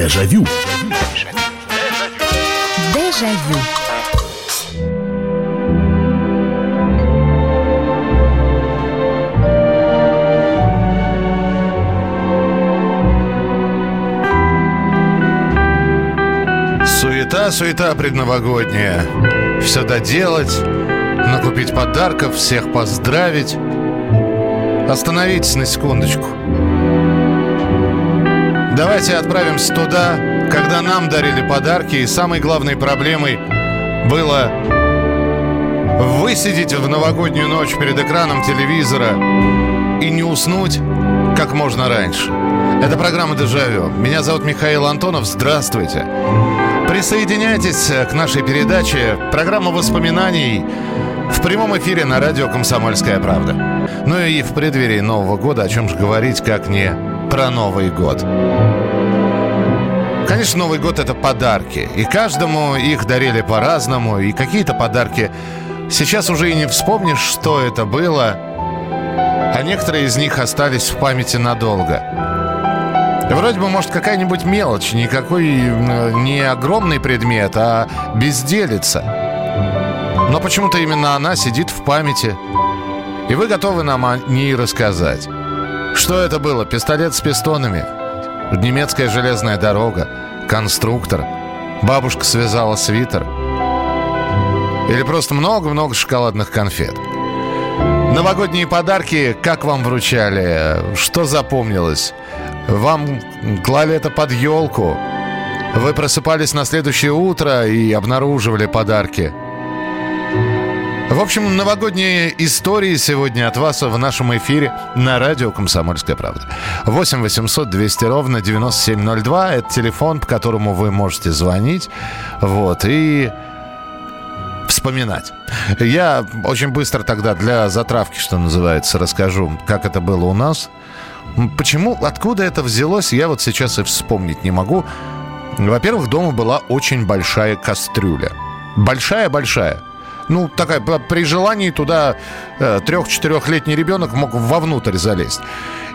Дежавю. Дежавю. Суета, суета предновогодняя. Все доделать, накупить подарков, всех поздравить. Остановитесь на секундочку. Давайте отправимся туда, когда нам дарили подарки, и самой главной проблемой было высидеть в новогоднюю ночь перед экраном телевизора и не уснуть как можно раньше. Это программа «Дежавю». Меня зовут Михаил Антонов. Здравствуйте. Присоединяйтесь к нашей передаче «Программа воспоминаний» в прямом эфире на радио «Комсомольская правда». Ну и в преддверии Нового года о чем же говорить, как не про Новый год. Конечно, Новый год – это подарки. И каждому их дарили по-разному. И какие-то подарки сейчас уже и не вспомнишь, что это было. А некоторые из них остались в памяти надолго. Вроде бы, может, какая-нибудь мелочь, никакой не огромный предмет, а безделица. Но почему-то именно она сидит в памяти. И вы готовы нам о ней рассказать. Что это было? Пистолет с пистонами? Немецкая железная дорога? Конструктор? Бабушка связала свитер? Или просто много-много шоколадных конфет? Новогодние подарки как вам вручали? Что запомнилось? Вам клали это под елку? Вы просыпались на следующее утро и обнаруживали подарки? В общем, новогодние истории сегодня от вас в нашем эфире на радио «Комсомольская правда». 8 800 200 ровно 9702. Это телефон, по которому вы можете звонить. Вот. И вспоминать. Я очень быстро тогда для затравки, что называется, расскажу, как это было у нас. Почему, откуда это взялось, я вот сейчас и вспомнить не могу. Во-первых, дома была очень большая кастрюля. Большая-большая. Ну, такая, при желании туда э, трех-четырехлетний ребенок мог вовнутрь залезть.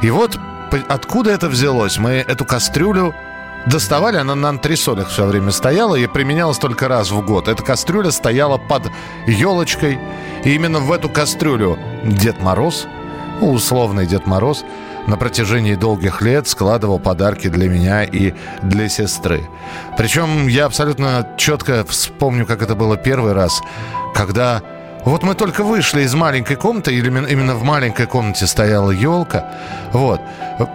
И вот откуда это взялось? Мы эту кастрюлю доставали, она на антресолях все время стояла и применялась только раз в год. Эта кастрюля стояла под елочкой. И именно в эту кастрюлю Дед Мороз, условный Дед Мороз, на протяжении долгих лет складывал подарки для меня и для сестры. Причем я абсолютно четко вспомню, как это было первый раз, когда вот мы только вышли из маленькой комнаты, или именно в маленькой комнате стояла елка. Вот.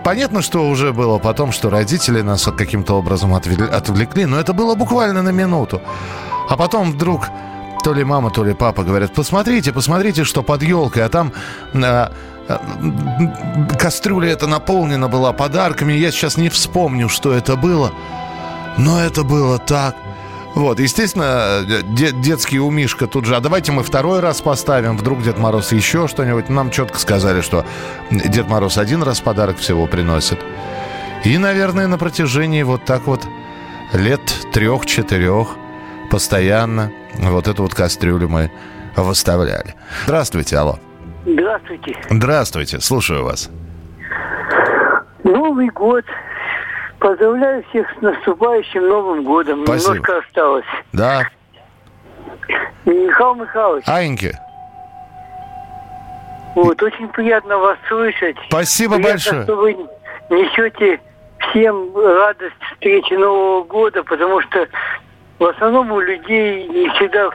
Понятно, что уже было потом, что родители нас каким-то образом отвлекли, но это было буквально на минуту. А потом вдруг то ли мама, то ли папа говорят, посмотрите, посмотрите, что под елкой, а там а, кастрюля эта наполнена была подарками. Я сейчас не вспомню, что это было, но это было так вот, естественно, де- детский у тут же, а давайте мы второй раз поставим, вдруг Дед Мороз еще что-нибудь. Нам четко сказали, что Дед Мороз один раз подарок всего приносит. И, наверное, на протяжении вот так вот лет трех-четырех постоянно вот эту вот кастрюлю мы выставляли. Здравствуйте, алло. Здравствуйте. Здравствуйте, слушаю вас. Новый год Поздравляю всех с наступающим Новым годом. Спасибо. Немножко осталось. Да. Михаил Михайлович. Аньки. Вот, очень приятно вас слышать. Спасибо приятно, большое. что вы несете всем радость встречи Нового года, потому что в основном у людей не всегда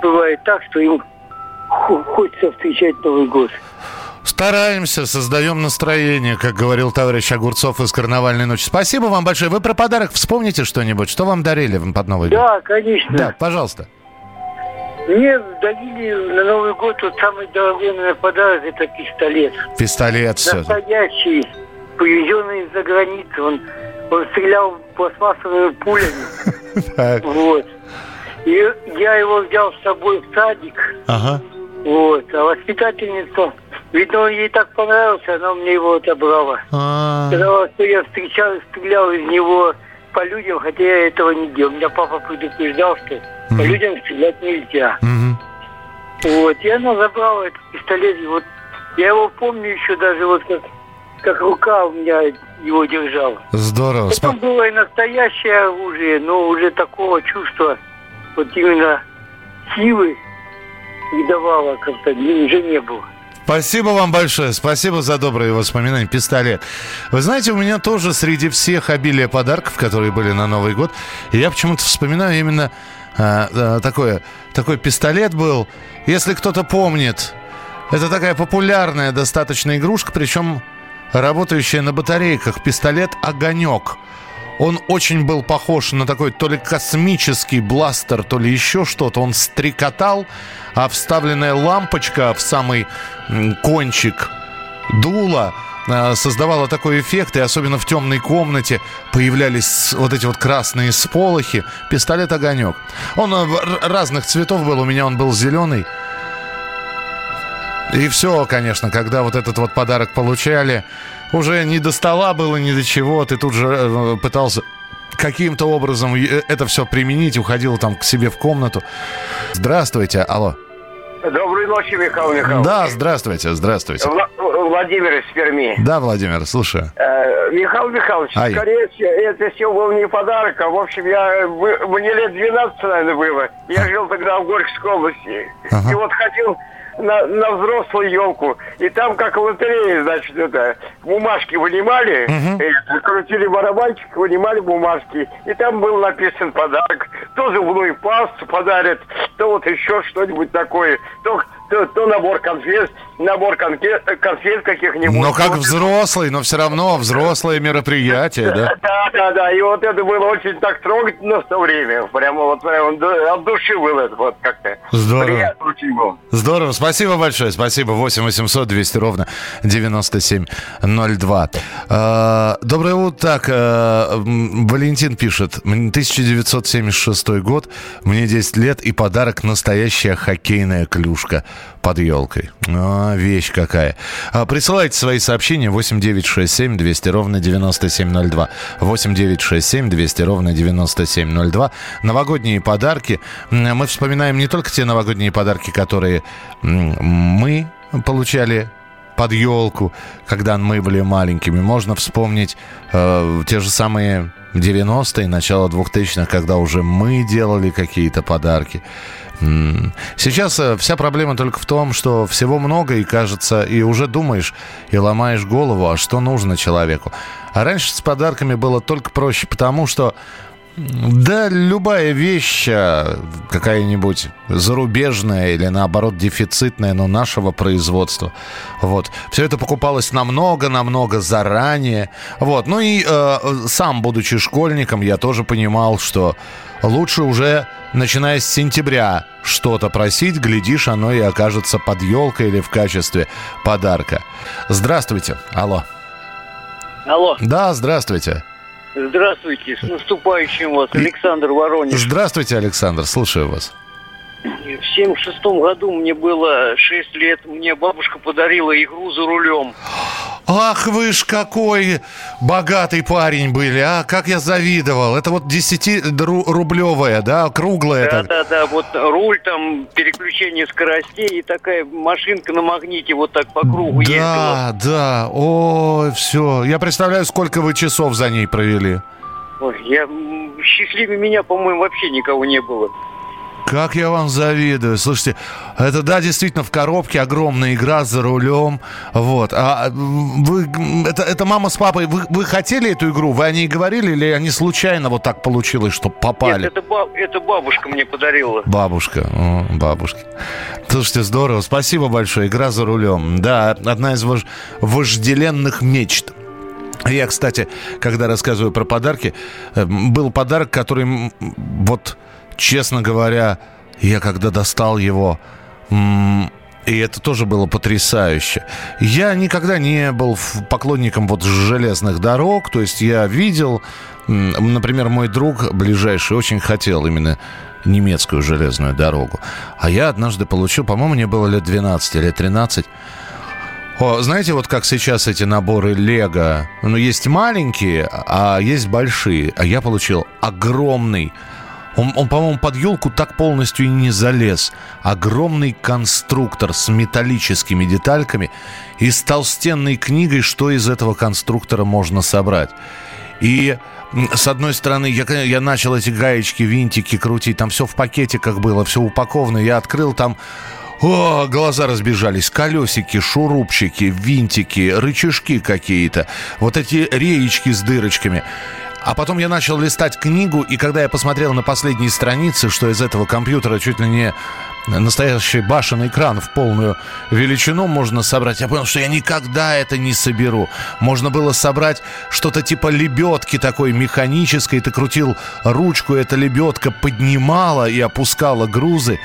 бывает так, что им хочется встречать Новый год. Стараемся, создаем настроение, как говорил товарищ Огурцов из «Карнавальной ночи». Спасибо вам большое. Вы про подарок вспомните что-нибудь? Что вам дарили под Новый год? Да, конечно. Да, пожалуйста. Мне дарили на Новый год вот самый дорогой наверное, подарок – это пистолет. Пистолет все. Настоящий, привезенный из-за границы. Он, он стрелял пластмассовыми пулями. Вот. И я его взял с собой в садик. Ага. Вот. А воспитательница Видно, ей так понравился, она мне его отобрала. А. Сказала, что я встречал, стрелял из него по людям, хотя я этого не делал. Меня папа предупреждал, что по людям стрелять нельзя. Вот, и она забрала этот пистолет, и вот я его помню еще даже вот как как рука у меня его держала. Здорово. Потом было и настоящее оружие, но уже такого чувства, вот именно силы не давало как-то, уже не было. Спасибо вам большое. Спасибо за добрые воспоминания. Пистолет. Вы знаете, у меня тоже среди всех обилия подарков, которые были на Новый год, я почему-то вспоминаю именно а, а, такое, такой пистолет был. Если кто-то помнит, это такая популярная достаточно игрушка, причем работающая на батарейках. Пистолет «Огонек». Он очень был похож на такой то ли космический бластер, то ли еще что-то. Он стрекотал, а вставленная лампочка в самый кончик дула э, создавала такой эффект, и особенно в темной комнате появлялись вот эти вот красные сполохи. Пистолет «Огонек». Он э, разных цветов был, у меня он был зеленый. И все, конечно, когда вот этот вот подарок получали, уже не до стола было, ни до чего. Ты тут же э, пытался каким-то образом э, это все применить, уходил там к себе в комнату. Здравствуйте, алло. Доброй ночи, Михаил Михайлович. Да, здравствуйте, здравствуйте. Вла- Владимир из Перми. Да, Владимир, слушаю. Э, Михаил Михайлович, Ай. скорее всего, это все был не подарок, а, в общем, я, мне лет 12, наверное, было. Я жил тогда в Горьковской области. Ага. И вот ходил на, на взрослую елку. И там, как в лотерее, значит, это, бумажки вынимали, э, крутили барабанчик, вынимали бумажки. И там был написан подарок. То зубную пасту подарят, то вот еще что-нибудь такое. То, то, то набор конфет, набор конфет, конфет каких-нибудь. Но как взрослый, но все равно взрослое мероприятие, да? Да, да, да. И вот это было очень так трогательно в то время. Прямо вот прямо д- от души было это вот как-то. Здорово. Приятно. Здорово, спасибо большое, спасибо. 8 800 200 ровно 9702. Э, Доброе утро. Так, э, Валентин пишет. М, 1976 год, мне 10 лет и подарок настоящая хоккейная клюшка под елкой. А, вещь какая. А, Присылайте свои сообщения 8967 200 ровно 9702. 8967 200 ровно 9702. Новогодние подарки. Мы вспоминаем не только те новогодние подарки, которые мы получали под елку, когда мы были маленькими. Можно вспомнить э, те же самые 90-е, начало 2000-х, когда уже мы делали какие-то подарки. Сейчас э, вся проблема только в том, что всего много, и кажется, и уже думаешь, и ломаешь голову, а что нужно человеку. А раньше с подарками было только проще, потому что да, любая вещь, э, какая-нибудь зарубежная или наоборот дефицитная, но нашего производства. Вот. Все это покупалось намного-намного заранее. Вот. Ну и э, сам, будучи школьником, я тоже понимал, что лучше уже, начиная с сентября, что-то просить, глядишь, оно и окажется под елкой или в качестве подарка. Здравствуйте. Алло. Алло, Да, здравствуйте. Здравствуйте, с наступающим вас, Александр Воронеж. Здравствуйте, Александр. Слушаю вас. В 76 году мне было 6 лет, мне бабушка подарила игру за рулем. Ах вы ж какой богатый парень были, а? Как я завидовал. Это вот 10-рублевая, да, круглая. так. Да-да-да, вот руль там, переключение скоростей и такая машинка на магните вот так по кругу ездила. Да, да. Ой, все. Я представляю, сколько вы часов за ней провели. Ой, я, счастливее меня, по-моему, вообще никого не было. Как я вам завидую. Слушайте, это, да, действительно, в коробке огромная игра за рулем. Вот. А вы, это, это мама с папой, вы, вы хотели эту игру? Вы о ней говорили или они случайно вот так получилось, что попали? Нет, это, ба- это бабушка мне подарила. Бабушка, о, бабушки. Слушайте, здорово, спасибо большое. Игра за рулем. Да, одна из вож- вожделенных мечт. Я, кстати, когда рассказываю про подарки, э, был подарок, который, вот, честно говоря, я когда достал его, и это тоже было потрясающе. Я никогда не был поклонником вот железных дорог, то есть я видел, например, мой друг ближайший очень хотел именно немецкую железную дорогу. А я однажды получил, по-моему, мне было лет 12 или 13, о, знаете, вот как сейчас эти наборы Лего, ну, есть маленькие, а есть большие. А я получил огромный Он, он по-моему, под елку так полностью и не залез. Огромный конструктор с металлическими детальками и с толстенной книгой, что из этого конструктора можно собрать. И с одной стороны, я, я начал эти гаечки, винтики крутить, там все в пакетиках было, все упаковано. Я открыл там о, глаза разбежались, колесики, шурупчики, винтики, рычажки какие-то, вот эти реечки с дырочками. А потом я начал листать книгу, и когда я посмотрел на последние страницы, что из этого компьютера чуть ли не настоящий башенный экран в полную величину можно собрать. Я понял, что я никогда это не соберу. Можно было собрать что-то типа лебедки такой механической. Ты крутил ручку, эта лебедка поднимала и опускала грузы.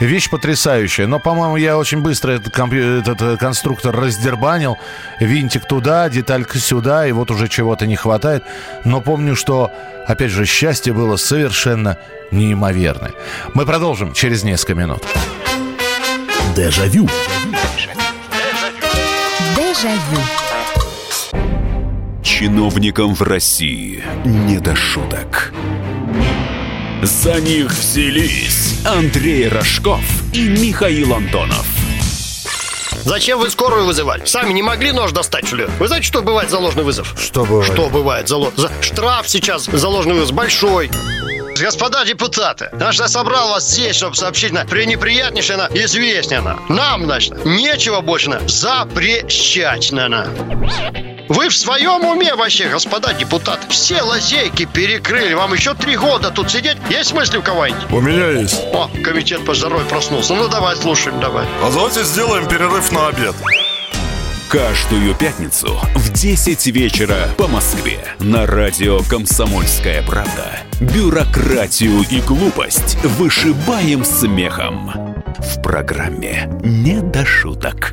Вещь потрясающая. Но, по-моему, я очень быстро этот, компью... этот э, конструктор раздербанил. Винтик туда, деталька сюда, и вот уже чего-то не хватает. Но помню, что, опять же, счастье было совершенно неимоверное. Мы продолжим через несколько минут. Дежавю. Дежавю. Чиновникам в России не до шуток. За них взялись Андрей Рожков и Михаил Антонов. Зачем вы скорую вызывали? Сами не могли нож достать, что ли? Вы знаете, что бывает за ложный вызов? Что бывает? Что бывает за, ло... за... Штраф сейчас за ложный вызов большой. Господа депутаты, значит, я собрал вас здесь, чтобы сообщить на пренеприятнейшее на известнее на. Нам, значит, нечего больше на запрещать на. Вы в своем уме вообще, господа депутаты? Все лазейки перекрыли. Вам еще три года тут сидеть? Есть мысли у кого-нибудь? У меня есть. О, комитет по здоровью проснулся. Ну, давай, слушаем, давай. А давайте сделаем перерыв на обед. Каждую пятницу в 10 вечера по Москве на радио «Комсомольская правда» бюрократию и глупость вышибаем смехом. В программе «Не до шуток».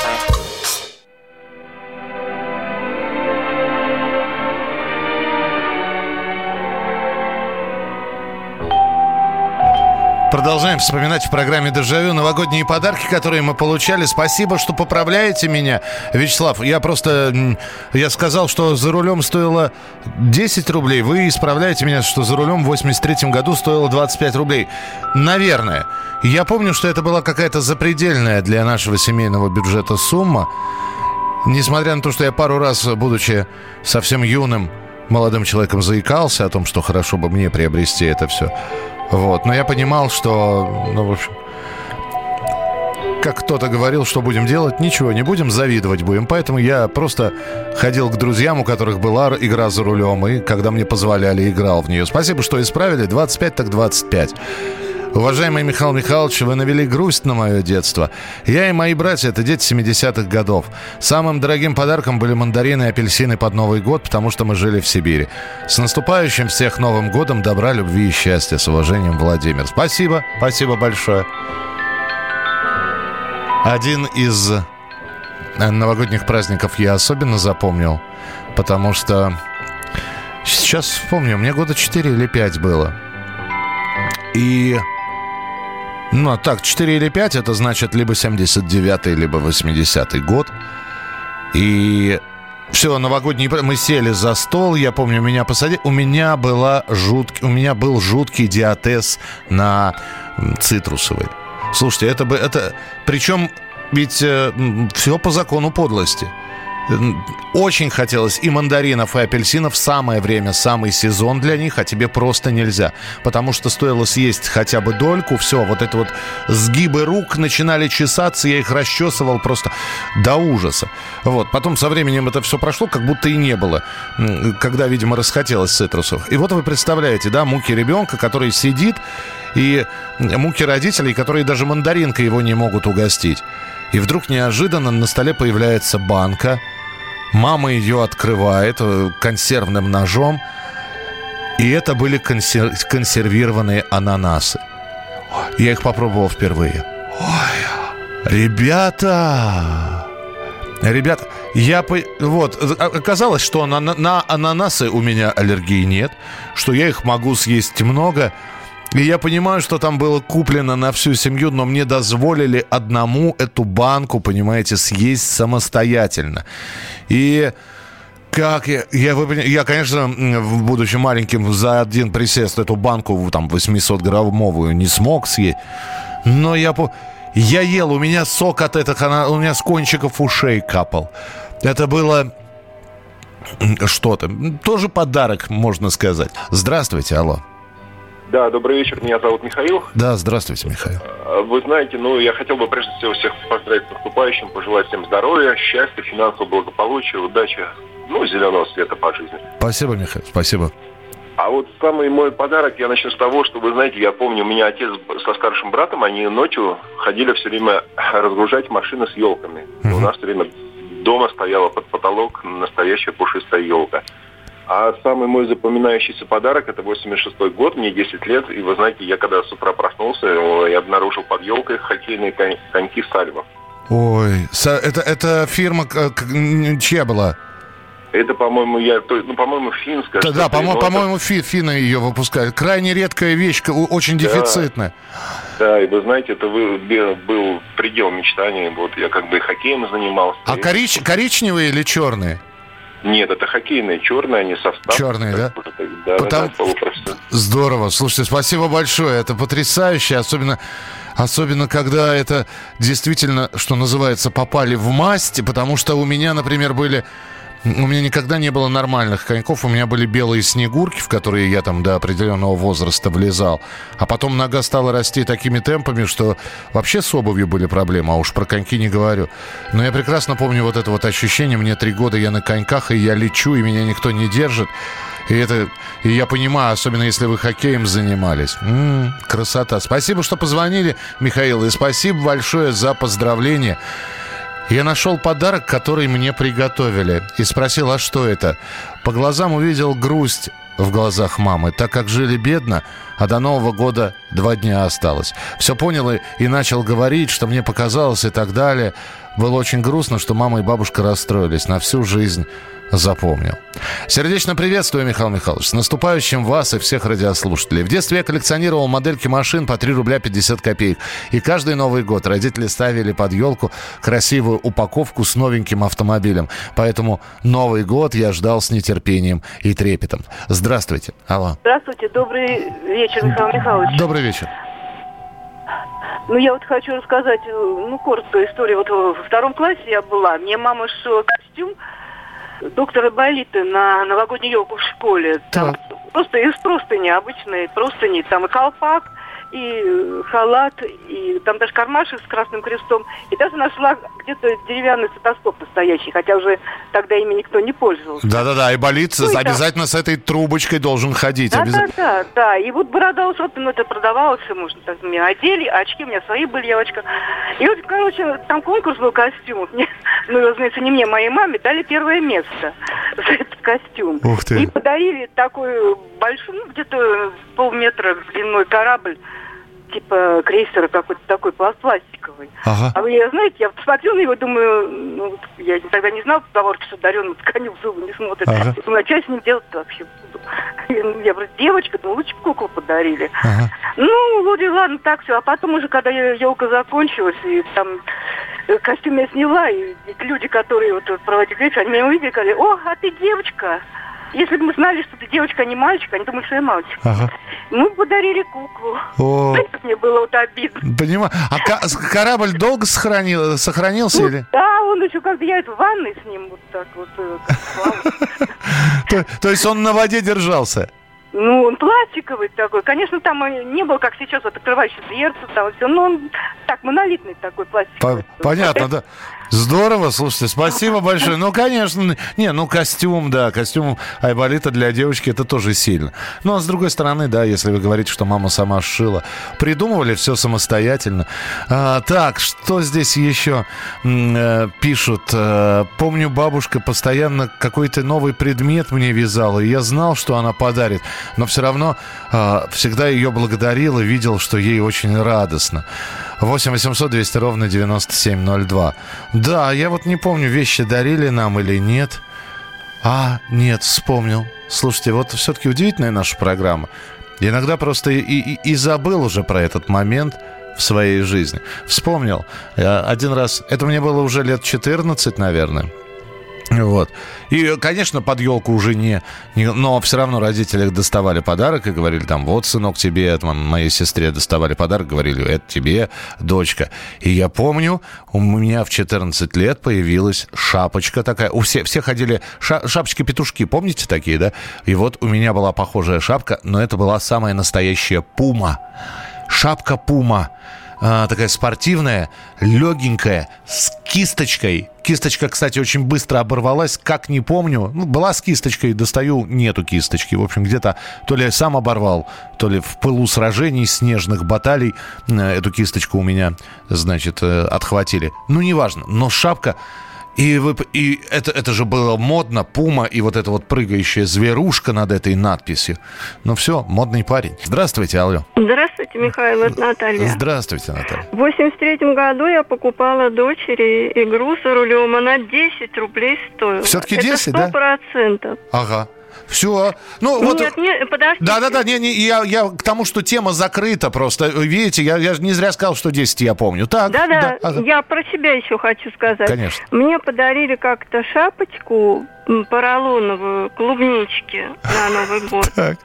Продолжаем вспоминать в программе «Дежавю» новогодние подарки, которые мы получали. Спасибо, что поправляете меня, Вячеслав. Я просто... Я сказал, что за рулем стоило 10 рублей. Вы исправляете меня, что за рулем в 83 году стоило 25 рублей. Наверное. Я помню, что это была какая-то запредельная для нашего семейного бюджета сумма. Несмотря на то, что я пару раз, будучи совсем юным, молодым человеком заикался о том, что хорошо бы мне приобрести это все. Вот. Но я понимал, что, ну, в общем, как кто-то говорил, что будем делать, ничего не будем, завидовать будем. Поэтому я просто ходил к друзьям, у которых была игра за рулем, и когда мне позволяли, играл в нее. Спасибо, что исправили. 25 так 25. Уважаемый Михаил Михайлович, вы навели грусть на мое детство. Я и мои братья – это дети 70-х годов. Самым дорогим подарком были мандарины и апельсины под Новый год, потому что мы жили в Сибири. С наступающим всех Новым годом, добра, любви и счастья. С уважением, Владимир. Спасибо, спасибо большое. Один из э, новогодних праздников я особенно запомнил, потому что сейчас вспомню, мне года 4 или 5 было. И ну, а так, 4 или 5, это значит либо 79-й, либо 80-й год. И все, новогодний... Мы сели за стол, я помню, меня посадили. У меня, была жут... у меня был жуткий диатез на цитрусовый. Слушайте, это бы... Это... Причем ведь э, все по закону подлости. Очень хотелось и мандаринов, и апельсинов. Самое время, самый сезон для них, а тебе просто нельзя. Потому что стоило съесть хотя бы дольку, все, вот это вот сгибы рук начинали чесаться, я их расчесывал просто до ужаса. Вот, потом со временем это все прошло, как будто и не было, когда, видимо, расхотелось цитрусов. И вот вы представляете, да, муки ребенка, который сидит, и муки родителей, которые даже мандаринкой его не могут угостить. И вдруг неожиданно на столе появляется банка. Мама ее открывает э, консервным ножом. И это были консер... консервированные ананасы. Я их попробовал впервые. Ой, ребята! Ребята, я по... вот э, оказалось, что на, на ананасы у меня аллергии нет, что я их могу съесть много, И я понимаю, что там было куплено на всю семью, но мне дозволили одному эту банку, понимаете, съесть самостоятельно. И как я, я, я, конечно, будучи маленьким, за один присест эту банку, там, 800-граммовую не смог съесть. Но я, я ел, у меня сок от этого, у меня с кончиков ушей капал. Это было что-то. Тоже подарок, можно сказать. Здравствуйте, алло. Да, добрый вечер, меня зовут Михаил. Да, здравствуйте, Михаил. А, вы знаете, ну, я хотел бы прежде всего всех поздравить с наступающим, пожелать всем здоровья, счастья, финансового благополучия, удачи, ну, зеленого света по жизни. Спасибо, Михаил, спасибо. А вот самый мой подарок, я начну с того, что, вы знаете, я помню, у меня отец со старшим братом, они ночью ходили все время разгружать машины с елками. Uh-huh. У нас все время дома стояла под потолок настоящая пушистая елка. А самый мой запоминающийся подарок это 86-й год, мне 10 лет. И вы знаете, я когда с утра проснулся, я обнаружил под елкой хоккейные конь, коньки Сальва. Ой, это, это фирма чья была? Это, по-моему, я, ну, по-моему, финская. Да, да по-моему, по-моему, фи, финны ее выпускают. Крайне редкая вещь, очень да. дефицитная. Да, и вы знаете, это был предел мечтаний. Вот я как бы хоккеем занимался. А корич, коричневые или черные? Нет, это хоккейные, черные, они состав. Черные, да? Да, Потому... да, Здорово. Слушайте, спасибо большое. Это потрясающе, особенно Особенно, когда это действительно, что называется, попали в масть, потому что у меня, например, были у меня никогда не было нормальных коньков. У меня были белые снегурки, в которые я там до определенного возраста влезал. А потом нога стала расти такими темпами, что вообще с обувью были проблемы. А уж про коньки не говорю. Но я прекрасно помню вот это вот ощущение. Мне три года, я на коньках, и я лечу, и меня никто не держит. И это, и я понимаю, особенно если вы хоккеем занимались. М-м, красота. Спасибо, что позвонили, Михаил, и спасибо большое за поздравления. Я нашел подарок, который мне приготовили. И спросил, а что это? По глазам увидел грусть в глазах мамы, так как жили бедно, а до Нового года два дня осталось. Все понял и, и начал говорить, что мне показалось и так далее. Было очень грустно, что мама и бабушка расстроились на всю жизнь запомнил. Сердечно приветствую, Михаил Михайлович. С наступающим вас и всех радиослушателей. В детстве я коллекционировал модельки машин по 3 рубля 50 копеек. И каждый Новый год родители ставили под елку красивую упаковку с новеньким автомобилем. Поэтому Новый год я ждал с нетерпением и трепетом. Здравствуйте. Алло. Здравствуйте. Добрый вечер, Михаил Михайлович. Добрый вечер. Ну, я вот хочу рассказать, ну, короткую историю. Вот во втором классе я была. Мне мама шила костюм доктора Болиты на новогоднюю елку в школе. Там просто из простыни, обычные простыни, там и колпак, и э, халат, и там даже кармашек с красным крестом. И даже нашла где-то деревянный стетоскоп настоящий, хотя уже тогда ими никто не пользовался. Да-да-да, и болит ну, обязательно и с этой трубочкой должен ходить. Да-да-да, да. И вот борода у ну, это продавалось, можно так, мне одели, очки у меня свои были, я очка. И вот, короче, там конкурс был костюмов. Мне, ну, разумеется, не мне, моей маме, дали первое место за этот костюм. Ух ты. И подарили такой большой, ну, где-то полметра длиной корабль типа крейсера какой-то такой пластиковый. Ага. А вы, знаете, я посмотрела на его, думаю, ну, я тогда не знал поговорки, что дареному тканю в зубы не смотрит. Ага. Думаю, а что я с ним делать вообще буду? Я говорю, девочка, думаю, лучше куклу подарили. Ага. Ну, вроде ладно, так все. А потом уже, когда елка закончилась, и там э, костюм я сняла, и люди, которые вот проводили лекцию, они меня увидели, сказали, о, а ты девочка. Если бы мы знали, что ты девочка, а не мальчик, они думали, что я мальчик. Ага. Мы подарили куклу. О. Знаете, мне было вот обидно. Понимаю. А корабль долго сохранил, сохранился ну, или? Да, он еще как-то я в ванной с ним вот так вот. Э, то есть он на воде держался? Ну, он пластиковый такой. Конечно, там не было, как сейчас, вот открывающий дверцу, там все, но он так, монолитный такой пластиковый. Понятно, да. Здорово, слушайте, спасибо большое. Ну, конечно, не, ну, костюм, да, костюм Айболита для девочки это тоже сильно. Но, с другой стороны, да, если вы говорите, что мама сама сшила, придумывали все самостоятельно. А, так, что здесь еще э, пишут? Э, помню, бабушка постоянно какой-то новый предмет мне вязала, и я знал, что она подарит, но все равно э, всегда ее благодарил и видел, что ей очень радостно. 8 800 200 ровно 9702. Да, я вот не помню, вещи дарили нам или нет. А, нет, вспомнил. Слушайте, вот все-таки удивительная наша программа. Иногда просто и, и, и забыл уже про этот момент в своей жизни. Вспомнил. Один раз, это мне было уже лет 14, наверное. Вот. И, конечно, под елку уже не, не... Но все равно родители доставали подарок и говорили там, вот, сынок, тебе, там, моей сестре доставали подарок, говорили, это тебе, дочка. И я помню, у меня в 14 лет появилась шапочка такая. У все, все ходили... Ша, Шапочки-петушки, помните такие, да? И вот у меня была похожая шапка, но это была самая настоящая пума. Шапка пума а, такая спортивная, легенькая, с кисточкой. Кисточка, кстати, очень быстро оборвалась, как не помню. Ну, была с кисточкой, достаю, нету кисточки. В общем, где-то то ли я сам оборвал, то ли в пылу сражений, снежных баталий э, эту кисточку у меня, значит, э, отхватили. Ну, неважно. Но шапка и, вы, и это, это же было модно, пума и вот эта вот прыгающая зверушка над этой надписью. Ну все, модный парень. Здравствуйте, алло. Здравствуйте, Михаил, это Наталья. Здравствуйте, Наталья. В 83 году я покупала дочери игру за рулем. Она 10 рублей стоила. Все-таки 10, это 100%, да? процентов. Ага. Все. Ну, вот... Нет, нет, подождите. Да-да-да, не, не, я, я к тому, что тема закрыта просто. Видите, я, я не зря сказал, что 10 я помню. Так, Да-да, да, я про себя еще хочу сказать. Конечно. Мне подарили как-то шапочку поролоновую, клубнички на Новый год. Так.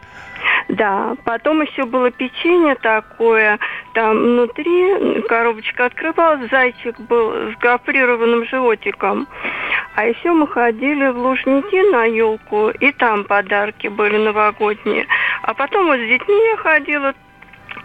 Да, потом еще было печенье такое, там внутри коробочка открывалась, зайчик был с гофрированным животиком. А еще мы ходили в Лужники на елку, и там подарки были новогодние. А потом вот с детьми я ходила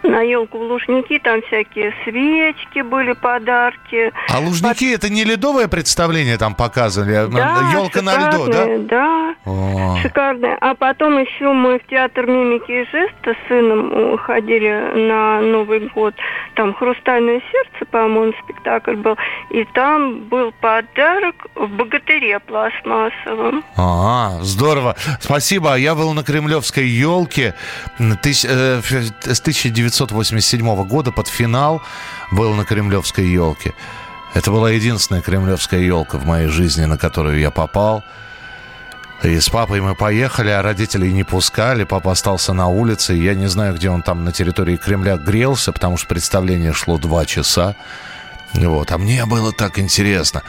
на елку в Лужники, там всякие свечки были, подарки. А Лужники Под... это не ледовое представление там показывали? А да, Елка на льду, да? Да, О. шикарное. А потом еще мы в театр мимики и жеста с сыном ходили на Новый год. Там «Хрустальное сердце», по-моему, спектакль был. И там был подарок в «Богатыре» пластмассовом. А, здорово. Спасибо. Я был на Кремлевской елке э, с 1900 1987 года под финал был на Кремлевской елке. Это была единственная кремлевская елка в моей жизни, на которую я попал. И с папой мы поехали, а родителей не пускали. Папа остался на улице. Я не знаю, где он там на территории Кремля грелся, потому что представление шло два часа. Вот. А мне было так интересно.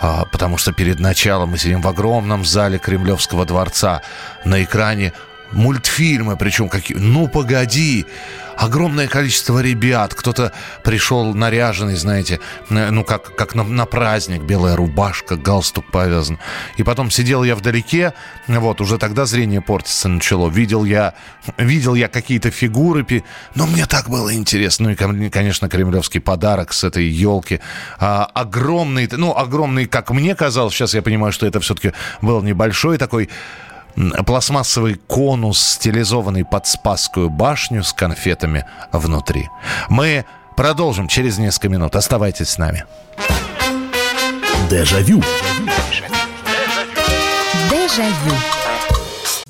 А, потому что перед началом мы сидим в огромном зале Кремлевского дворца. На экране мультфильмы, причем какие... Ну, погоди! огромное количество ребят. Кто-то пришел наряженный, знаете, ну, как, как на, на праздник, белая рубашка, галстук повязан. И потом сидел я вдалеке, вот, уже тогда зрение портиться начало. Видел я, видел я какие-то фигуры, но мне так было интересно. Ну и, конечно, кремлевский подарок с этой елки. А, огромный, ну, огромный, как мне казалось, сейчас я понимаю, что это все-таки был небольшой такой пластмассовый конус, стилизованный под Спасскую башню с конфетами внутри. Мы продолжим через несколько минут. Оставайтесь с нами. Дежавю. Дежавю.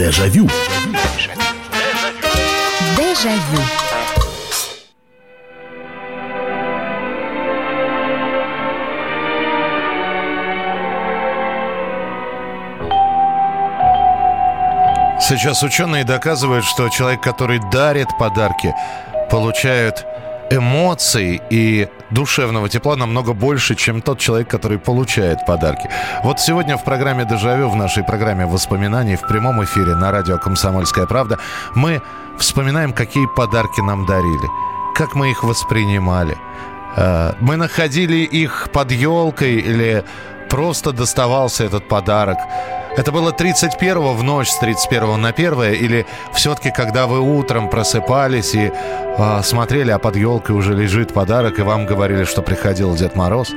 Дежавю. Дежавю. Сейчас ученые доказывают, что человек, который дарит подарки, получает эмоций и душевного тепла намного больше, чем тот человек, который получает подарки. Вот сегодня в программе «Дежавю», в нашей программе воспоминаний в прямом эфире на радио «Комсомольская правда» мы вспоминаем, какие подарки нам дарили, как мы их воспринимали. Э, мы находили их под елкой или просто доставался этот подарок? Это было 31 в ночь с 31 на 1 или все-таки когда вы утром просыпались и э, смотрели, а под елкой уже лежит подарок, и вам говорили, что приходил Дед Мороз?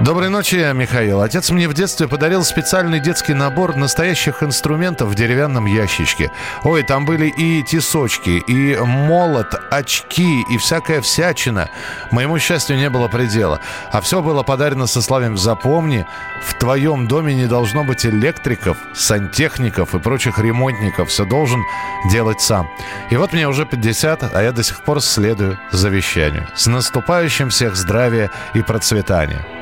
Доброй ночи, Михаил. Отец мне в детстве подарил специальный детский набор настоящих инструментов в деревянном ящичке. Ой, там были и тесочки, и молот, очки, и всякая всячина. Моему счастью не было предела. А все было подарено со словами «Запомни, в твоем доме не должно быть электриков, сантехников и прочих ремонтников. Все должен делать сам». И вот мне уже 50, а я до сих пор следую завещанию. С наступающим всех здравия и процветания.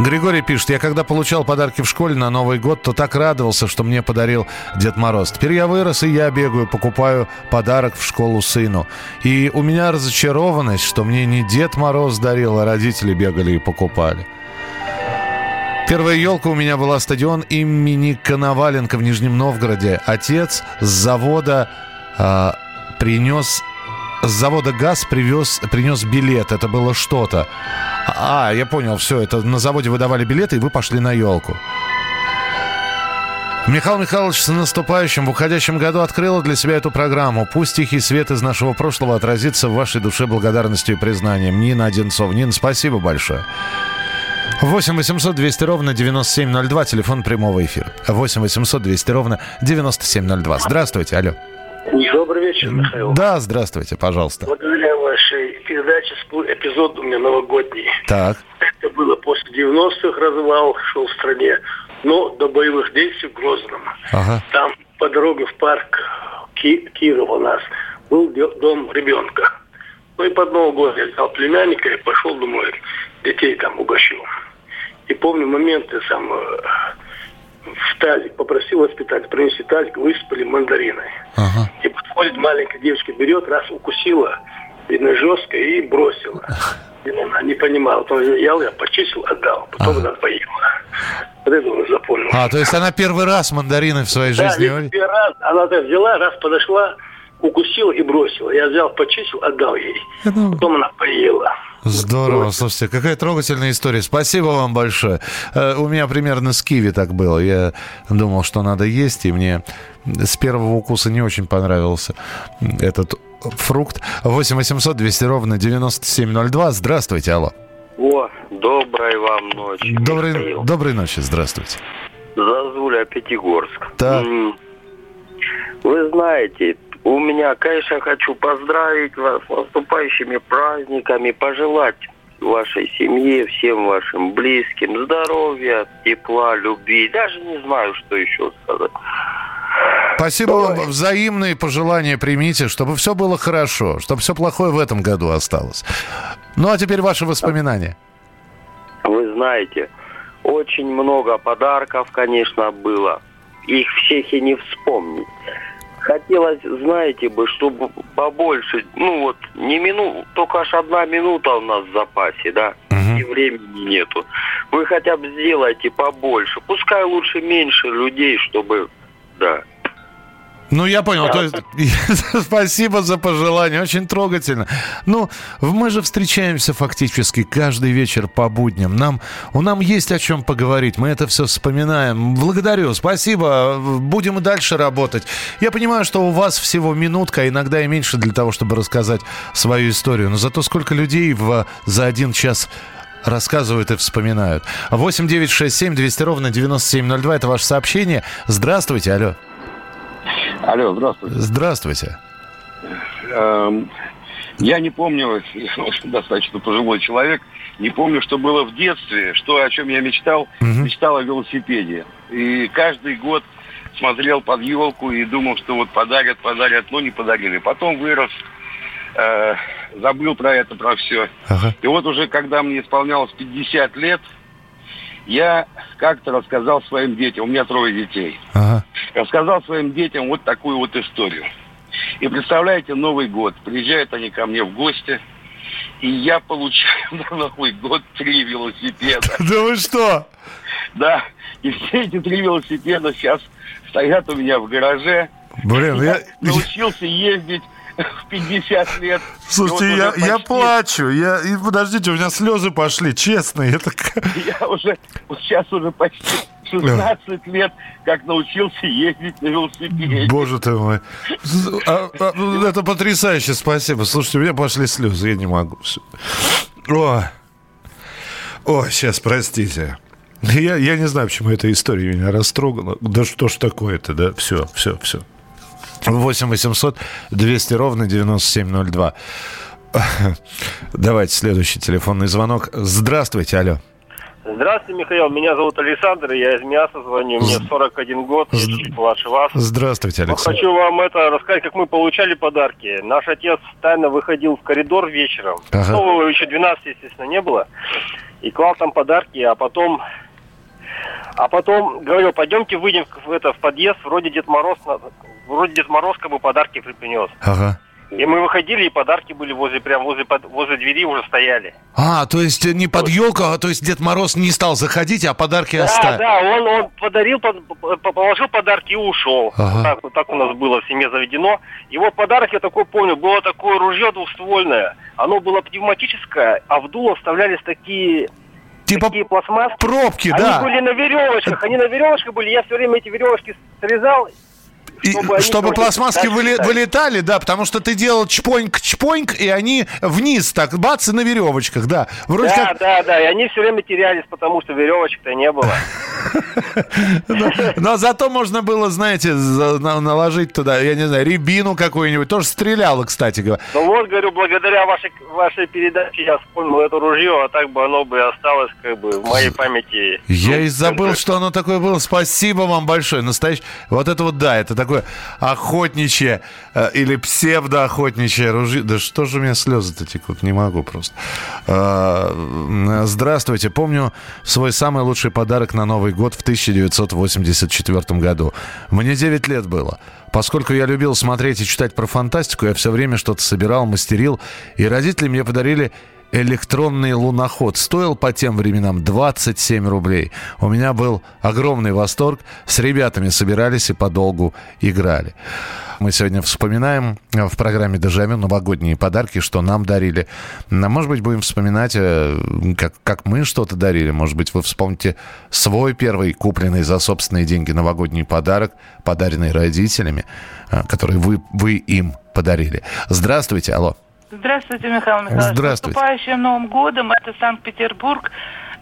Григорий пишет, я когда получал подарки в школе на Новый год, то так радовался, что мне подарил Дед Мороз. Теперь я вырос, и я бегаю, покупаю подарок в школу сыну. И у меня разочарованность, что мне не Дед Мороз дарил, а родители бегали и покупали. Первая елка у меня была стадион имени Коноваленко в Нижнем Новгороде. Отец с завода э, принес с завода ГАЗ привез, принес билет. Это было что-то. А, я понял, все. Это на заводе выдавали билеты, и вы пошли на елку. Михаил Михайлович с наступающим в уходящем году открыла для себя эту программу. Пусть тихий свет из нашего прошлого отразится в вашей душе благодарностью и признанием. Нина Одинцов. Нина, спасибо большое. 8 800 200 ровно 9702, телефон прямого эфира. 8 800 200 ровно 9702. Здравствуйте, алло. Добрый вечер, Михаил. Да, здравствуйте, пожалуйста. Благодаря вашей передаче эпизод у меня новогодний. Так. Это было после 90-х, развал шел в стране, но до боевых действий в Грозном. Ага. Там по дороге в парк Ки- Кирова у нас был дом ребенка. Ну и под Новый год я взял племянника и пошел, думаю, детей там угощу. И помню моменты сам э, в тазик, попросил воспитатель принести тазик, высыпали мандарины. Ага. И подходит маленькая девочка, берет, раз укусила, видно, жестко, и бросила. И она не понимала. Потом я, я почистил, отдал. Потом Ага. она поела. Вот это он запомнил. А, то есть она первый раз мандарины в своей Да, жизни... не первый раз она так взяла, раз подошла, укусила и бросила. Я взял, почистил, отдал ей. Потом она поела. Здорово, слушайте, какая трогательная история. Спасибо вам большое. Э, У меня примерно с киви так было. Я думал, что надо есть, и мне с первого укуса не очень понравился этот фрукт. 8 800 200 ровно 9702. Здравствуйте, алло. О, доброй вам ночи. Доброй, Михаил. доброй ночи, здравствуйте. Зазуля, Пятигорск. М, Вы знаете, у меня, конечно, хочу поздравить вас с наступающими праздниками, пожелать вашей семье, всем вашим близким здоровья, тепла, любви. Даже не знаю, что еще сказать. Спасибо вам. Взаимные пожелания примите, чтобы все было хорошо, чтобы все плохое в этом году осталось. Ну, а теперь ваши воспоминания. Вы знаете, очень много подарков, конечно, было. Их всех и не вспомнить. Хотелось, знаете бы, чтобы побольше, ну вот, не минут, только аж одна минута у нас в запасе, да, и времени нету. Вы хотя бы сделайте побольше. Пускай лучше меньше людей, чтобы, да. Ну, я понял. То есть, спасибо за пожелание. Очень трогательно. Ну, мы же встречаемся фактически каждый вечер по будням. Нам, у нам есть о чем поговорить. Мы это все вспоминаем. Благодарю. Спасибо. Будем и дальше работать. Я понимаю, что у вас всего минутка, а иногда и меньше для того, чтобы рассказать свою историю. Но зато сколько людей в, за один час рассказывают и вспоминают. 8 9 6 7 200 ровно 9702. Это ваше сообщение. Здравствуйте. Алло. Алло, здравствуйте. Здравствуйте. Эм, Я не помню, достаточно пожилой человек, не помню, что было в детстве, что о чем я мечтал. Мечтал о велосипеде. И каждый год смотрел под елку и думал, что вот подарят, подарят, но не подарили. Потом вырос, э, забыл про это, про все. И вот уже когда мне исполнялось 50 лет, я как-то рассказал своим детям, у меня трое детей, рассказал своим детям вот такую вот историю. И представляете, Новый год, приезжают они ко мне в гости, и я получаю на Новый год три велосипеда. Да вы что? Да, и все эти три велосипеда сейчас стоят у меня в гараже. Блин, я я- научился ездить в 50 лет. Слушайте, я, уже я почти- плачу. Я, и подождите, у меня слезы пошли, честно. Я так... Я уже, вот сейчас уже почти 16 лет, как научился ездить на велосипеде. Боже ты мой. А- а, это потрясающе, спасибо. Слушайте, у меня пошли слезы, я не могу. О, О сейчас, простите. Я, я не знаю, почему эта история меня растрогала. Да что ж такое-то, да? Все, все, все. 8 800 200 ровно 9702. Давайте следующий телефонный звонок. Здравствуйте, алло. Здравствуйте, Михаил. Меня зовут Александр, я из Мяса звоню. Мне 41 год, я чуть младше вас. Здравствуйте, Александр. хочу вам это рассказать, как мы получали подарки. Наш отец тайно выходил в коридор вечером. Ага. Ну, еще 12, естественно, не было. И клал там подарки, а потом... А потом говорил, пойдемте выйдем в, это, в подъезд, вроде Дед Мороз, вроде Дед Мороз как бы подарки принес. Ага. И мы выходили, и подарки были возле, прям возле, возле двери уже стояли. А, то есть не под елку, а то есть Дед Мороз не стал заходить, а подарки Да, оставил. да, он, он подарил, под- по- положил подарки и ушел. Ага. Так, вот так у нас было в семье заведено. И вот подарок, я такой помню, было такое ружье двуствольное. Оно было пневматическое, а в дуло вставлялись такие... Типа такие пластмасски. пробки, они да. были на веревочках, они на веревочках были. Я все время эти веревочки срезал, чтобы они чтобы пластмасски выли- летали. вылетали, да, потому что ты делал чпоньк-чпоньк, и они вниз так, бац, и на веревочках, да. Вроде да, как... да, да, и они все время терялись, потому что веревочек-то не было. Но, зато можно было, знаете, наложить туда, я не знаю, рябину какую-нибудь. Тоже стреляло, кстати говоря. Ну вот, говорю, благодаря вашей, передаче я вспомнил это ружье, а так бы оно бы осталось как бы в моей памяти. Я и забыл, что оно такое было. Спасибо вам большое. Настоящее. Вот это вот, да, это такое охотничье э, или псевдоохотничье ружье. Да что же у меня слезы-то текут? Не могу просто. М, Здравствуйте. Помню свой самый лучший подарок на Новый год в 1984 году. Мне 9 лет было. Поскольку я любил смотреть и читать про фантастику, я все время что-то собирал, мастерил. И родители мне подарили электронный луноход. Стоил по тем временам 27 рублей. У меня был огромный восторг. С ребятами собирались и подолгу играли. Мы сегодня вспоминаем э, в программе «Дежавю» новогодние подарки, что нам дарили. А может быть, будем вспоминать, э, как, как мы что-то дарили. Может быть, вы вспомните свой первый купленный за собственные деньги новогодний подарок, подаренный родителями, э, который вы, вы им подарили. Здравствуйте, алло. Здравствуйте, Михаил Михайлович. Здравствуйте. С наступающим Новым годом. Это Санкт-Петербург.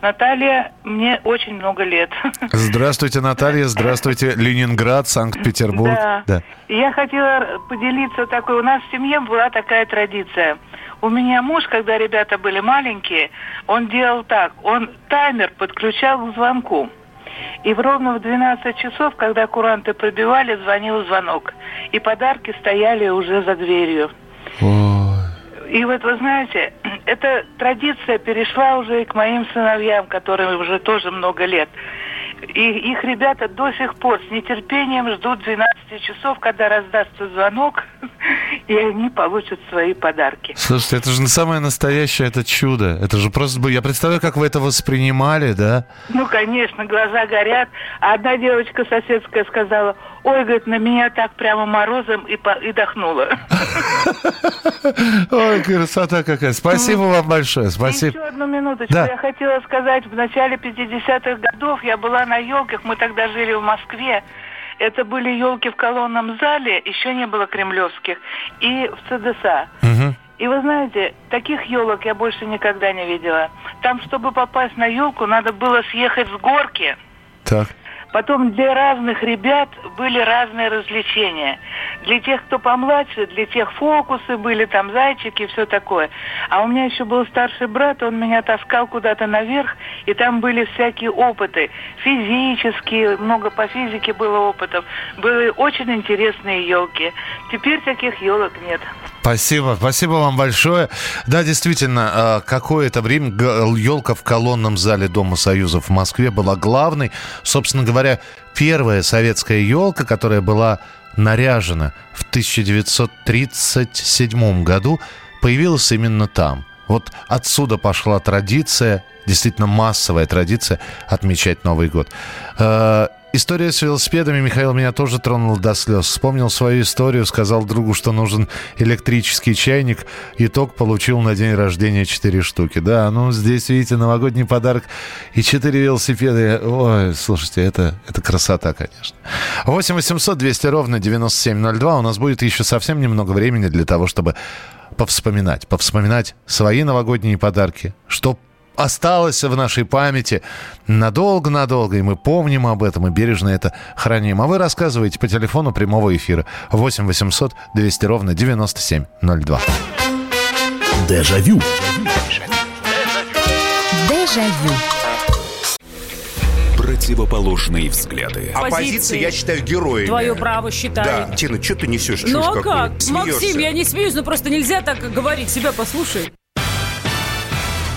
Наталья, мне очень много лет. Здравствуйте, Наталья. Здравствуйте, Ленинград, Санкт-Петербург. Да. И Я хотела поделиться такой. У нас в семье была такая традиция. У меня муж, когда ребята были маленькие, он делал так. Он таймер подключал к звонку. И в ровно в 12 часов, когда куранты пробивали, звонил звонок. И подарки стояли уже за дверью. И вот вы знаете, эта традиция перешла уже и к моим сыновьям, которым уже тоже много лет. И их ребята до сих пор с нетерпением ждут 12 часов, когда раздастся звонок, и они получат свои подарки. Слушайте, это же самое настоящее, это чудо. Это же просто... Я представляю, как вы это воспринимали, да? Ну, конечно, глаза горят. А одна девочка соседская сказала, ой, говорит, на меня так прямо морозом и, по- и дохнуло. Ой, красота какая. Спасибо вам большое, спасибо. Еще одну минуточку. Я хотела сказать, в начале 50-х годов я была на елках, мы тогда жили в Москве. Это были елки в колонном зале, еще не было кремлевских, и в ЦДСА. И вы знаете, таких елок я больше никогда не видела. Там, чтобы попасть на елку, надо было съехать с горки. Так. Потом для разных ребят были разные развлечения. Для тех, кто помладше, для тех фокусы были, там зайчики все такое. А у меня еще был старший брат, он меня таскал куда-то наверх, и там были всякие опыты. Физические, много по физике было опытов. Были очень интересные елки. Теперь таких елок нет. Спасибо, спасибо вам большое. Да, действительно, э, какое-то время елка в колонном зале Дома Союзов в Москве была главной. Собственно говоря, первая советская елка, которая была наряжена в 1937 году, появилась именно там. Вот отсюда пошла традиция, действительно массовая традиция отмечать Новый год. История с велосипедами, Михаил, меня тоже тронула до слез. Вспомнил свою историю, сказал другу, что нужен электрический чайник. Итог получил на день рождения 4 штуки. Да, ну здесь, видите, новогодний подарок и 4 велосипеда. Ой, слушайте, это, это красота, конечно. 8 800 200 ровно 9702. У нас будет еще совсем немного времени для того, чтобы повспоминать. Повспоминать свои новогодние подарки. Что осталось в нашей памяти надолго-надолго, и мы помним об этом и бережно это храним. А вы рассказываете по телефону прямого эфира 8 800 200 ровно 9702. Дежавю. Дежавю. Противоположные взгляды. Оппозиция, я считаю, героями. Твое право считаю. Да, Тина, что ты несешь? Ну а как? Смеешься. Максим, я не смеюсь, но просто нельзя так говорить. Себя послушай.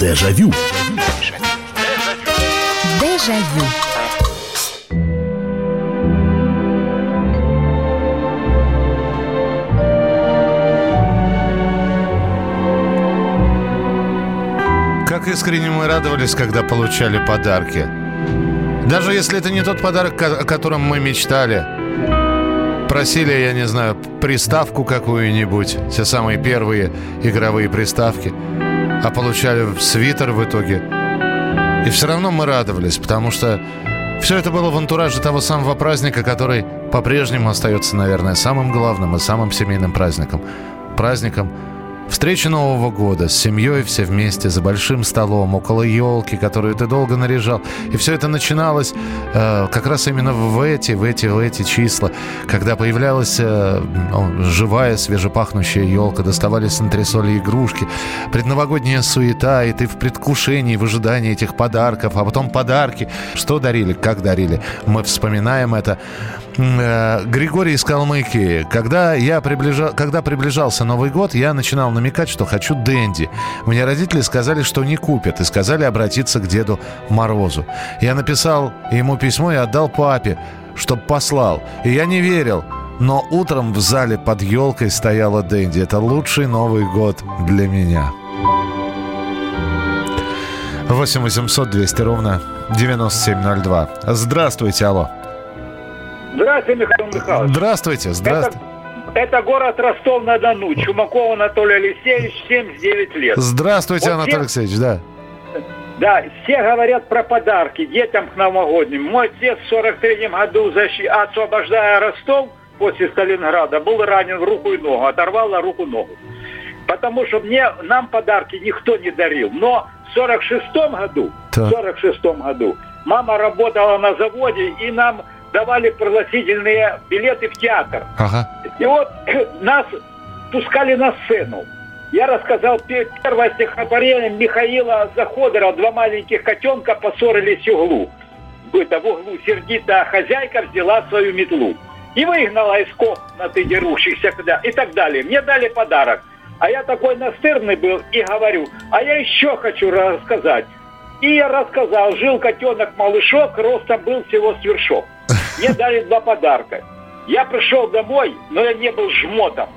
Дежавю. Дежавю. Как искренне мы радовались, когда получали подарки. Даже если это не тот подарок, о котором мы мечтали. Просили, я не знаю, приставку какую-нибудь, те самые первые игровые приставки, а получали свитер в итоге. И все равно мы радовались, потому что все это было в антураже того самого праздника, который по-прежнему остается, наверное, самым главным и самым семейным праздником. Праздником встречи Нового года с семьей все вместе за большим столом, около елки, которую ты долго наряжал. И все это начиналось э, как раз именно в эти, в эти, в эти числа, когда появлялась э, ну, живая, свежепахнущая елка, доставались антресоли игрушки, предновогодняя суета, и ты в предвкушении, в ожидании этих подарков, а потом подарки. Что дарили, как дарили. Мы вспоминаем это. Э, Григорий из Калмыкии. Когда, я приближал, когда приближался Новый год, я начинал намекать, что хочу Дэнди. Мне родители сказали, что не купят, и сказали обратиться к Деду Морозу. Я написал ему письмо и отдал папе, чтоб послал. И я не верил. Но утром в зале под елкой стояла Дэнди. Это лучший Новый год для меня. 8 800 200 ровно 9702. Здравствуйте, алло. Здравствуйте, Михаил Михайлович. Здравствуйте, здравствуйте. Это, это город Ростов-на-Дону. Чумаков Анатолий Алексеевич, 79 лет. Здравствуйте, Вот Анатолий все- Алексеевич, да. Да, все говорят про подарки детям к новогодним. Мой отец в 43 году, защи- освобождая Ростов после Сталинграда, был ранен в руку и ногу, оторвало руку-ногу. Потому что мне, нам подарки никто не дарил. Но в 46 году, в 46 году мама работала на заводе, и нам давали пригласительные билеты в театр. Ага. И вот нас пускали на сцену. Я рассказал пе- первое стихотворение Михаила Заходора. Два маленьких котенка поссорились в углу. Это в углу сердитая хозяйка взяла свою метлу. И выгнала из комнаты дерущихся и так далее. Мне дали подарок. А я такой настырный был и говорю, а я еще хочу рассказать. И я рассказал, жил котенок-малышок, ростом был всего с вершок. Мне дали два подарка. Я пришел домой, но я не был жмотом.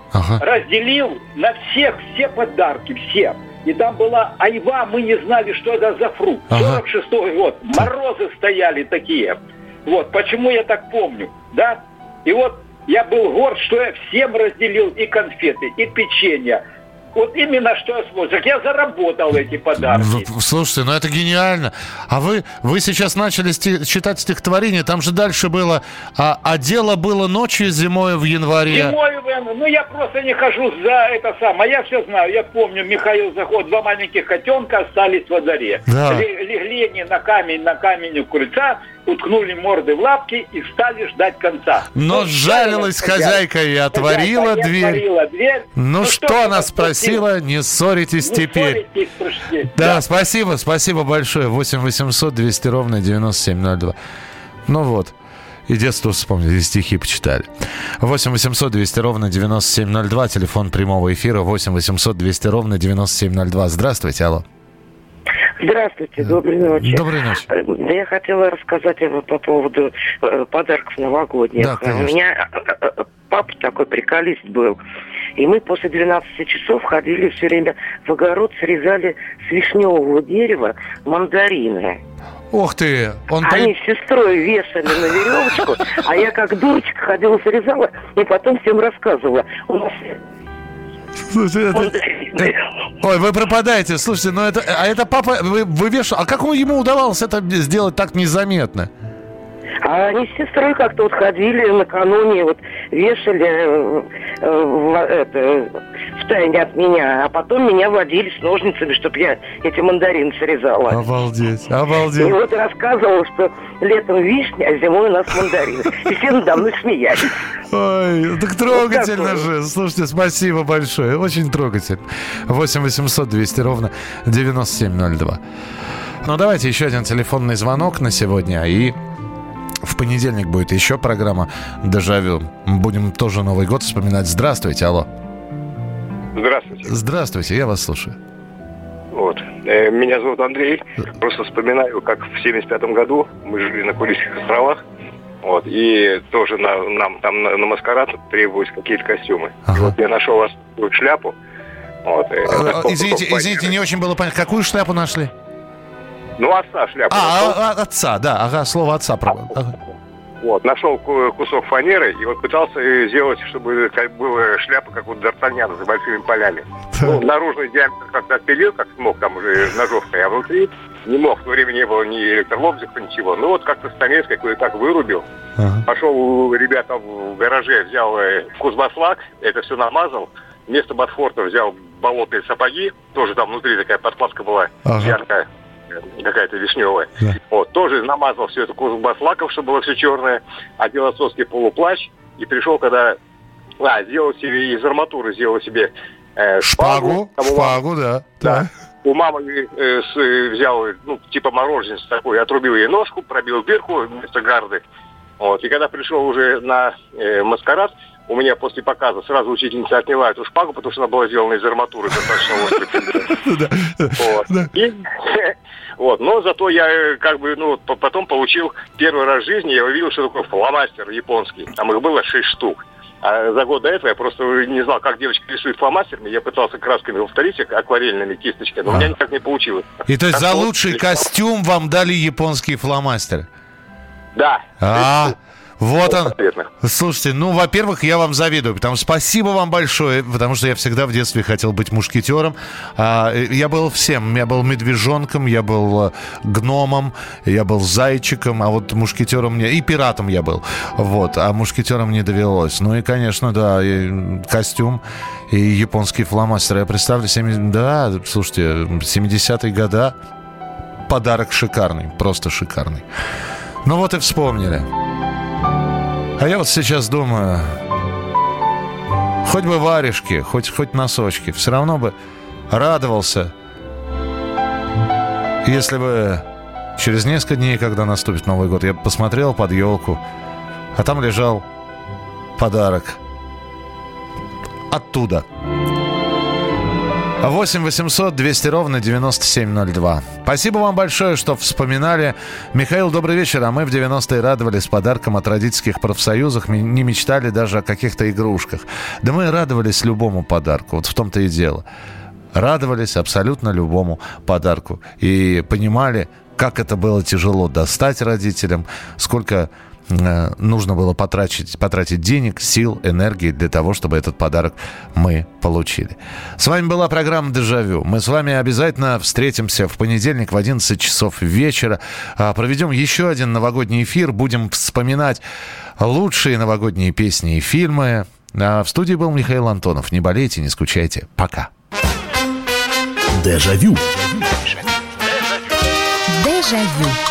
Разделил на всех все подарки, все. И там была айва, мы не знали, что это за фрукт. 46-й год. Морозы стояли такие. Вот, почему я так помню, да? И вот я был горд, что я всем разделил и конфеты, и печенье. Вот именно что я смог. Так я заработал эти подарки. Слушайте, ну это гениально. А вы, вы сейчас начали сти- читать стихотворение, там же дальше было, а, а дело было ночью зимой в январе. Зимой, ну я просто не хожу за это самое. Я все знаю. Я помню, Михаил Заход, два маленьких котенка остались во дворе. Да. Легли они на камень, на камень у крыльца, уткнули морды в лапки и стали ждать конца. Но Ну, сжалилась хозяйка и отворила Хозяйка и дверь. отворила дверь. Ну, что что ж она спросила, не ссоритесь Ну, теперь. ссоритесь, слушайте. Да, спасибо, спасибо большое. 8 800 200 ровно 9702. Ну вот. И детство вспомнили, и стихи почитали. 8 800 200 ровно 9702. Телефон прямого эфира 8 800 200 ровно 9702. Здравствуйте, алло. Здравствуйте, доброй ночи. Доброй ночи. Э, Да я хотела рассказать э, по поводу э, подарков новогодних. Да, конечно. У меня э, э, папа такой приколист был. И мы после 12 часов ходили все время в огород, срезали с вишневого дерева мандарины. Ух ты! Он при- Они с сестрой вешали на веревочку, а я как дурочка ходила, срезала и потом всем рассказывала. У нас Слушайте, это- э, Ой, вы пропадаете. Слушайте, ну это... А это папа... Вы, вы веш- А как ему удавалось это сделать так незаметно? А они с сестрой как-то вот ходили накануне, вот вешали э, э, в, это, в тайне от меня, а потом меня водили с ножницами, чтобы я эти мандарины срезала. Обалдеть, И обалдеть. вот рассказывал, что летом вишня, а зимой у нас мандарины. И все надо мной смеялись. Ой, так трогательно же. Слушайте, спасибо большое. Очень трогательно. 8 800 200 ровно 9702. Ну, давайте еще один телефонный звонок на сегодня. И в понедельник будет еще программа «Дежавю». Будем тоже Новый год вспоминать. Здравствуйте, алло. Здравствуйте. Здравствуйте, я вас слушаю. Вот. Э, Меня зовут Андрей. Просто вспоминаю, как в 75 году мы жили на Курильских островах. Вот, и тоже на- нам там на, на маскарад требовались какие-то костюмы. И вот я нашел вас шляпу. Вот, э, А, Извините, извините, не очень было понятно. Какую шляпу нашли? Ну, отца шляпу. А, а, а, отца, да, ага, слово отца. про- ага. Вот, нашел ку- кусок фанеры и вот пытался сделать, чтобы как была шляпа, как у Д'Артаньяна, с большими полями. Ну, наружный диаметр как-то отпилил, как смог, там уже ножовкой, а внутри не мог. В то время не было ни электролобзика, ничего. Ну вот как-то стамеской кое-как вырубил. Пошел у ребят там в гараже, взял э, кузбасслак, это все намазал. Вместо ботфорта взял болотные сапоги, тоже там внутри такая подкладка была Ага. яркая, какая-то вишневая. Вот, тоже намазал все это кузбасслаком, чтобы было все черное, одел отцовский полуплащ и пришел, когда... А, сделал себе из арматуры, сделал себе э, Шпагу, Там у мамы- шпагу, да. да. у мамы э, с- э, взял, ну, типа мороженец такой, отрубил ей ножку, пробил дырку вместо гарды. Вот. И когда пришел уже на э, маскарад, у меня после показа сразу учительница отняла эту шпагу, потому что она была сделана из арматуры достаточно острой. Вот. Но зато я э, как бы, ну, по- потом получил первый раз в жизни, я увидел, что такое фломастер японский. Там их было шесть штук. А за год до этого я просто не знал, как девочка рисует фломастерами. Я пытался красками повторить, их, акварельными кисточками, но у меня никак не получилось. И то есть Так за лучший костюм вам дали японские фломастеры? Да. А, вот он. Конкретно. Слушайте, ну, во-первых, я вам завидую, потому что спасибо вам большое, потому что я всегда в детстве хотел быть мушкетером. А, э, я был всем. Я был медвежонком, я был э, гномом, я был зайчиком, а вот мушкетером мне... И пиратом я был. Вот, а мушкетером не довелось. Ну и, конечно, да, и костюм и японские фломастеры. Я представлю, 70... да, слушайте, 70-е года подарок шикарный, просто шикарный. Ну вот и вспомнили. А я вот сейчас думаю, хоть бы варежки, хоть, хоть носочки, все равно бы радовался, если бы через несколько дней, когда наступит Новый год, я посмотрел под елку, а там лежал подарок оттуда. 8 800 200 ровно 9702. Спасибо вам большое, что вспоминали. Михаил, добрый вечер. А мы в 90-е радовались подаркам от родительских профсоюзов. Мы не мечтали даже о каких-то игрушках. Да мы радовались любому подарку. Вот в том-то и дело. Радовались абсолютно любому подарку. И понимали, как это было тяжело достать родителям, сколько нужно было потратить, потратить денег, сил, энергии для того, чтобы этот подарок мы получили. С вами была программа «Дежавю». Мы с вами обязательно встретимся в понедельник в 11 часов вечера. А, проведем еще один новогодний эфир. Будем вспоминать лучшие новогодние песни и фильмы. А в студии был Михаил Антонов. Не болейте, не скучайте. Пока. Дежавю. Дежавю. Челябинск,